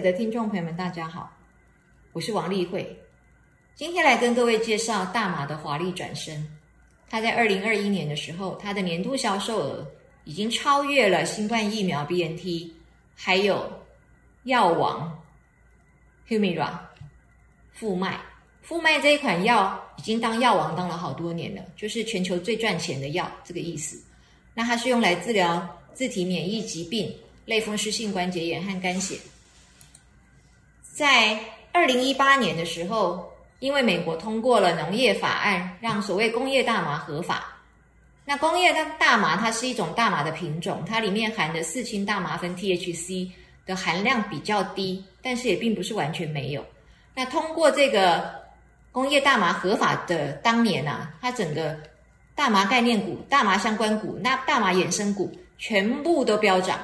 的听众朋友们，大家好，我是王丽慧，今天来跟各位介绍大麻的华丽转身。它在二零二一年的时候，它的年度销售额已经超越了新冠疫苗 BNT，还有药王 Humira 复脉。复脉这一款药已经当药王当了好多年了，就是全球最赚钱的药，这个意思。那它是用来治疗自体免疫疾病、类风湿性关节炎和肝血。在二零一八年的时候，因为美国通过了农业法案，让所谓工业大麻合法。那工业的大麻它是一种大麻的品种，它里面含的四氢大麻酚 THC 的含量比较低，但是也并不是完全没有。那通过这个。工业大麻合法的当年啊，它整个大麻概念股、大麻相关股、那大麻衍生股全部都飙涨。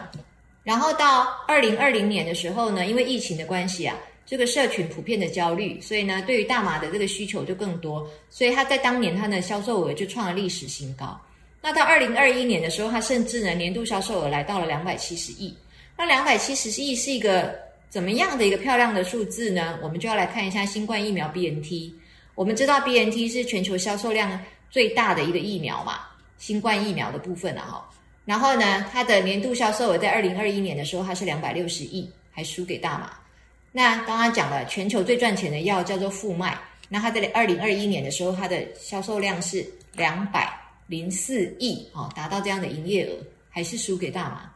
然后到二零二零年的时候呢，因为疫情的关系啊，这个社群普遍的焦虑，所以呢，对于大麻的这个需求就更多，所以它在当年它的销售额就创了历史新高。那到二零二一年的时候，它甚至呢年度销售额来到了两百七十亿。那两百七十亿是一个怎么样的一个漂亮的数字呢？我们就要来看一下新冠疫苗 BNT。我们知道 B N T 是全球销售量最大的一个疫苗嘛，新冠疫苗的部分了哈。然后呢，它的年度销售额在二零二一年的时候，它是两百六十亿，还输给大麻。那刚刚讲了，全球最赚钱的药叫做复麦，那它在二零二一年的时候，它的销售量是两百零四亿哦，达到这样的营业额，还是输给大麻。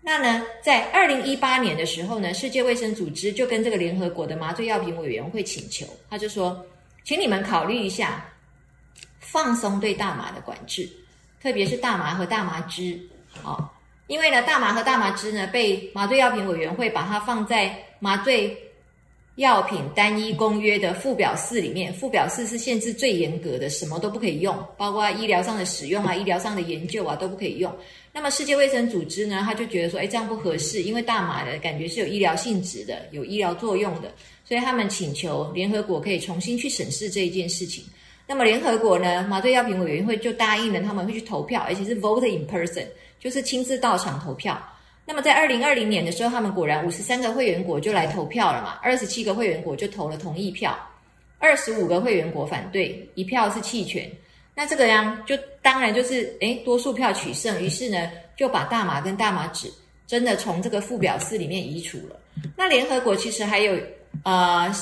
那呢，在二零一八年的时候呢，世界卫生组织就跟这个联合国的麻醉药品委员会请求，他就说。请你们考虑一下，放松对大麻的管制，特别是大麻和大麻汁，哦，因为呢，大麻和大麻汁呢，被麻醉药品委员会把它放在麻醉药品单一公约的附表四里面。附表四是限制最严格的，什么都不可以用，包括医疗上的使用啊、医疗上的研究啊都不可以用。那么世界卫生组织呢，他就觉得说，哎，这样不合适，因为大麻的感觉是有医疗性质的，有医疗作用的。所以他们请求联合国可以重新去审视这一件事情。那么联合国呢，麻醉药品委员会就答应了，他们会去投票，而且是 vote in person，就是亲自到场投票。那么在二零二零年的时候，他们果然五十三个会员国就来投票了嘛，二十七个会员国就投了同意票，二十五个会员国反对，一票是弃权。那这个样就当然就是诶多数票取胜，于是呢就把大麻跟大麻纸真的从这个附表四里面移除了。那联合国其实还有。呃，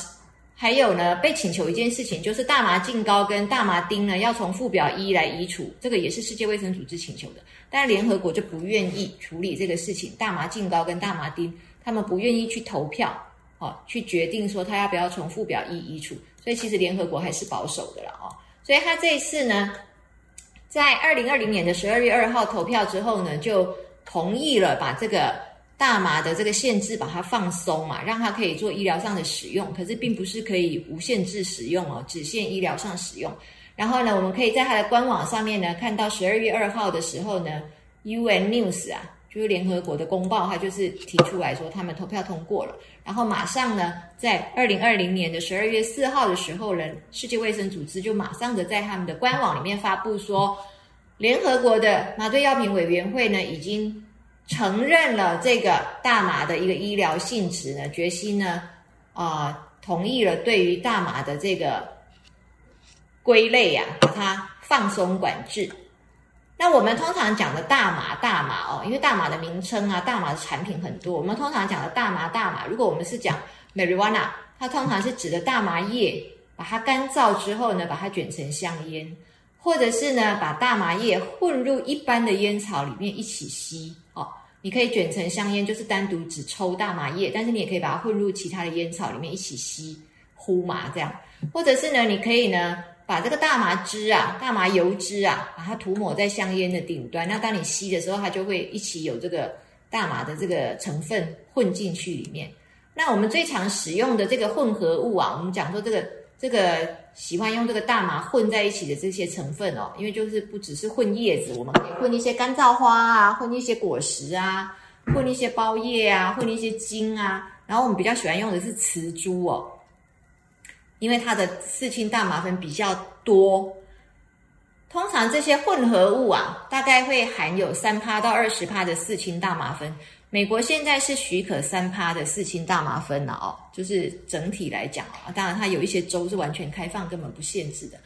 还有呢，被请求一件事情，就是大麻净高跟大麻丁呢，要从附表一来移除，这个也是世界卫生组织请求的，但联合国就不愿意处理这个事情，大麻净高跟大麻丁，他们不愿意去投票，哦，去决定说他要不要从附表一移除，所以其实联合国还是保守的了，哦，所以他这一次呢，在二零二零年的十二月二号投票之后呢，就同意了把这个。大麻的这个限制把它放松嘛，让它可以做医疗上的使用，可是并不是可以无限制使用哦，只限医疗上使用。然后呢，我们可以在它的官网上面呢看到十二月二号的时候呢，UN News 啊，就是联合国的公报，它就是提出来说他们投票通过了。然后马上呢，在二零二零年的十二月四号的时候呢，世界卫生组织就马上的在他们的官网里面发布说，联合国的麻醉药品委员会呢已经。承认了这个大麻的一个医疗性质呢，决心呢，啊，同意了对于大麻的这个归类呀，把它放松管制。那我们通常讲的大麻，大麻哦，因为大麻的名称啊，大麻的产品很多。我们通常讲的大麻，大麻，如果我们是讲 marijuana，它通常是指的大麻叶，把它干燥之后呢，把它卷成香烟，或者是呢，把大麻叶混入一般的烟草里面一起吸。你可以卷成香烟，就是单独只抽大麻叶，但是你也可以把它混入其他的烟草里面一起吸，呼麻这样。或者是呢，你可以呢把这个大麻汁啊、大麻油脂啊，把它涂抹在香烟的顶端。那当你吸的时候，它就会一起有这个大麻的这个成分混进去里面。那我们最常使用的这个混合物啊，我们讲说这个。这个喜欢用这个大麻混在一起的这些成分哦，因为就是不只是混叶子，我们可以混一些干燥花啊，混一些果实啊，混一些包叶啊，混一些茎啊。然后我们比较喜欢用的是雌株哦，因为它的四氢大麻酚比较多。通常这些混合物啊，大概会含有三趴到二十趴的四氢大麻酚。美国现在是许可三趴的四氢大麻酚了哦，就是整体来讲啊，当然它有一些州是完全开放，根本不限制的。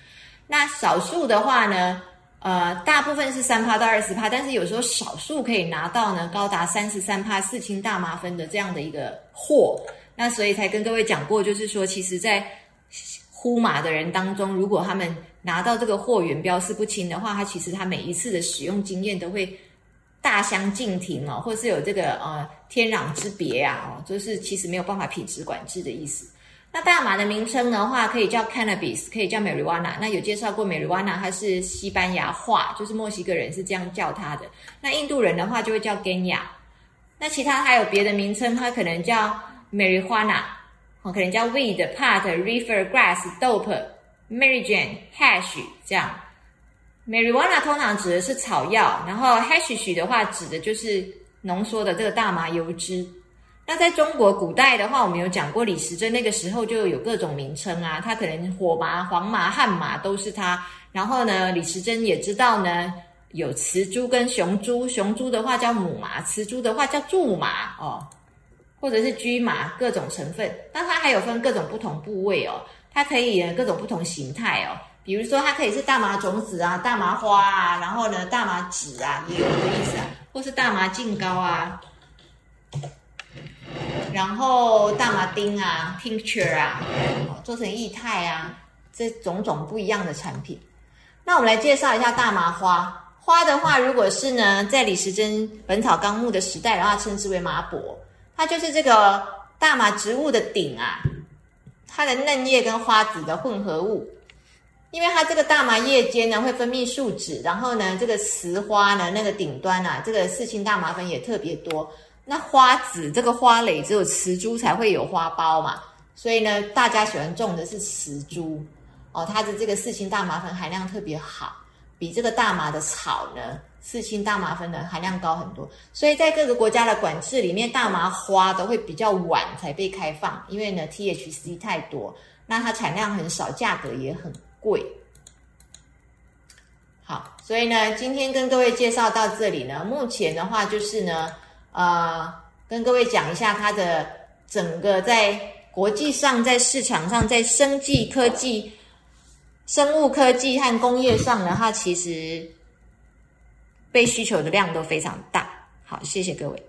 那少数的话呢，呃，大部分是三趴到二十趴，但是有时候少数可以拿到呢高达三十三趴四氢大麻酚的这样的一个货。那所以才跟各位讲过，就是说，其实在呼麻的人当中，如果他们拿到这个货源标示不清的话，他其实他每一次的使用经验都会。大相径庭哦，或是有这个呃天壤之别啊，哦，就是其实没有办法品质管制的意思。那大麻的名称的话，可以叫 cannabis，可以叫 marijuana。那有介绍过 marijuana，它是西班牙话，就是墨西哥人是这样叫它的。那印度人的话就会叫 Ganya。那其他还有别的名称，它可能叫 marijuana，哦，可能叫 weed、pot、reefer、grass、dope、marijuana、hash 这样。Marijuana 通常指的是草药，然后 hashish 的话指的就是浓缩的这个大麻油脂。那在中国古代的话，我们有讲过李时珍那个时候就有各种名称啊，它可能火麻、黄麻、旱麻都是它。然后呢，李时珍也知道呢，有雌株跟雄株，雄株的话叫母麻，雌株的话叫苎麻哦，或者是驹麻，各种成分。那它还有分各种不同部位哦，它可以各种不同形态哦。比如说，它可以是大麻种子啊、大麻花啊，然后呢，大麻籽啊，也有的意思啊，或是大麻净膏啊，然后大麻丁啊、tincture 啊，做成液态啊，这种种不一样的产品。那我们来介绍一下大麻花。花的话，如果是呢，在李时珍《本草纲目》的时代的话，称之为麻柏，它就是这个大麻植物的顶啊，它的嫩叶跟花籽的混合物。因为它这个大麻叶间呢会分泌树脂，然后呢这个雌花呢那个顶端啊，这个四氢大麻酚也特别多。那花籽这个花蕾只有雌株才会有花苞嘛，所以呢大家喜欢种的是雌株哦，它的这个四氢大麻酚含量特别好，比这个大麻的草呢四氢大麻酚的含量高很多。所以在各个国家的管制里面，大麻花都会比较晚才被开放，因为呢 THC 太多，那它产量很少，价格也很。贵，好，所以呢，今天跟各位介绍到这里呢。目前的话，就是呢，呃，跟各位讲一下它的整个在国际上、在市场上、在生技科技、生物科技和工业上呢，它其实被需求的量都非常大。好，谢谢各位。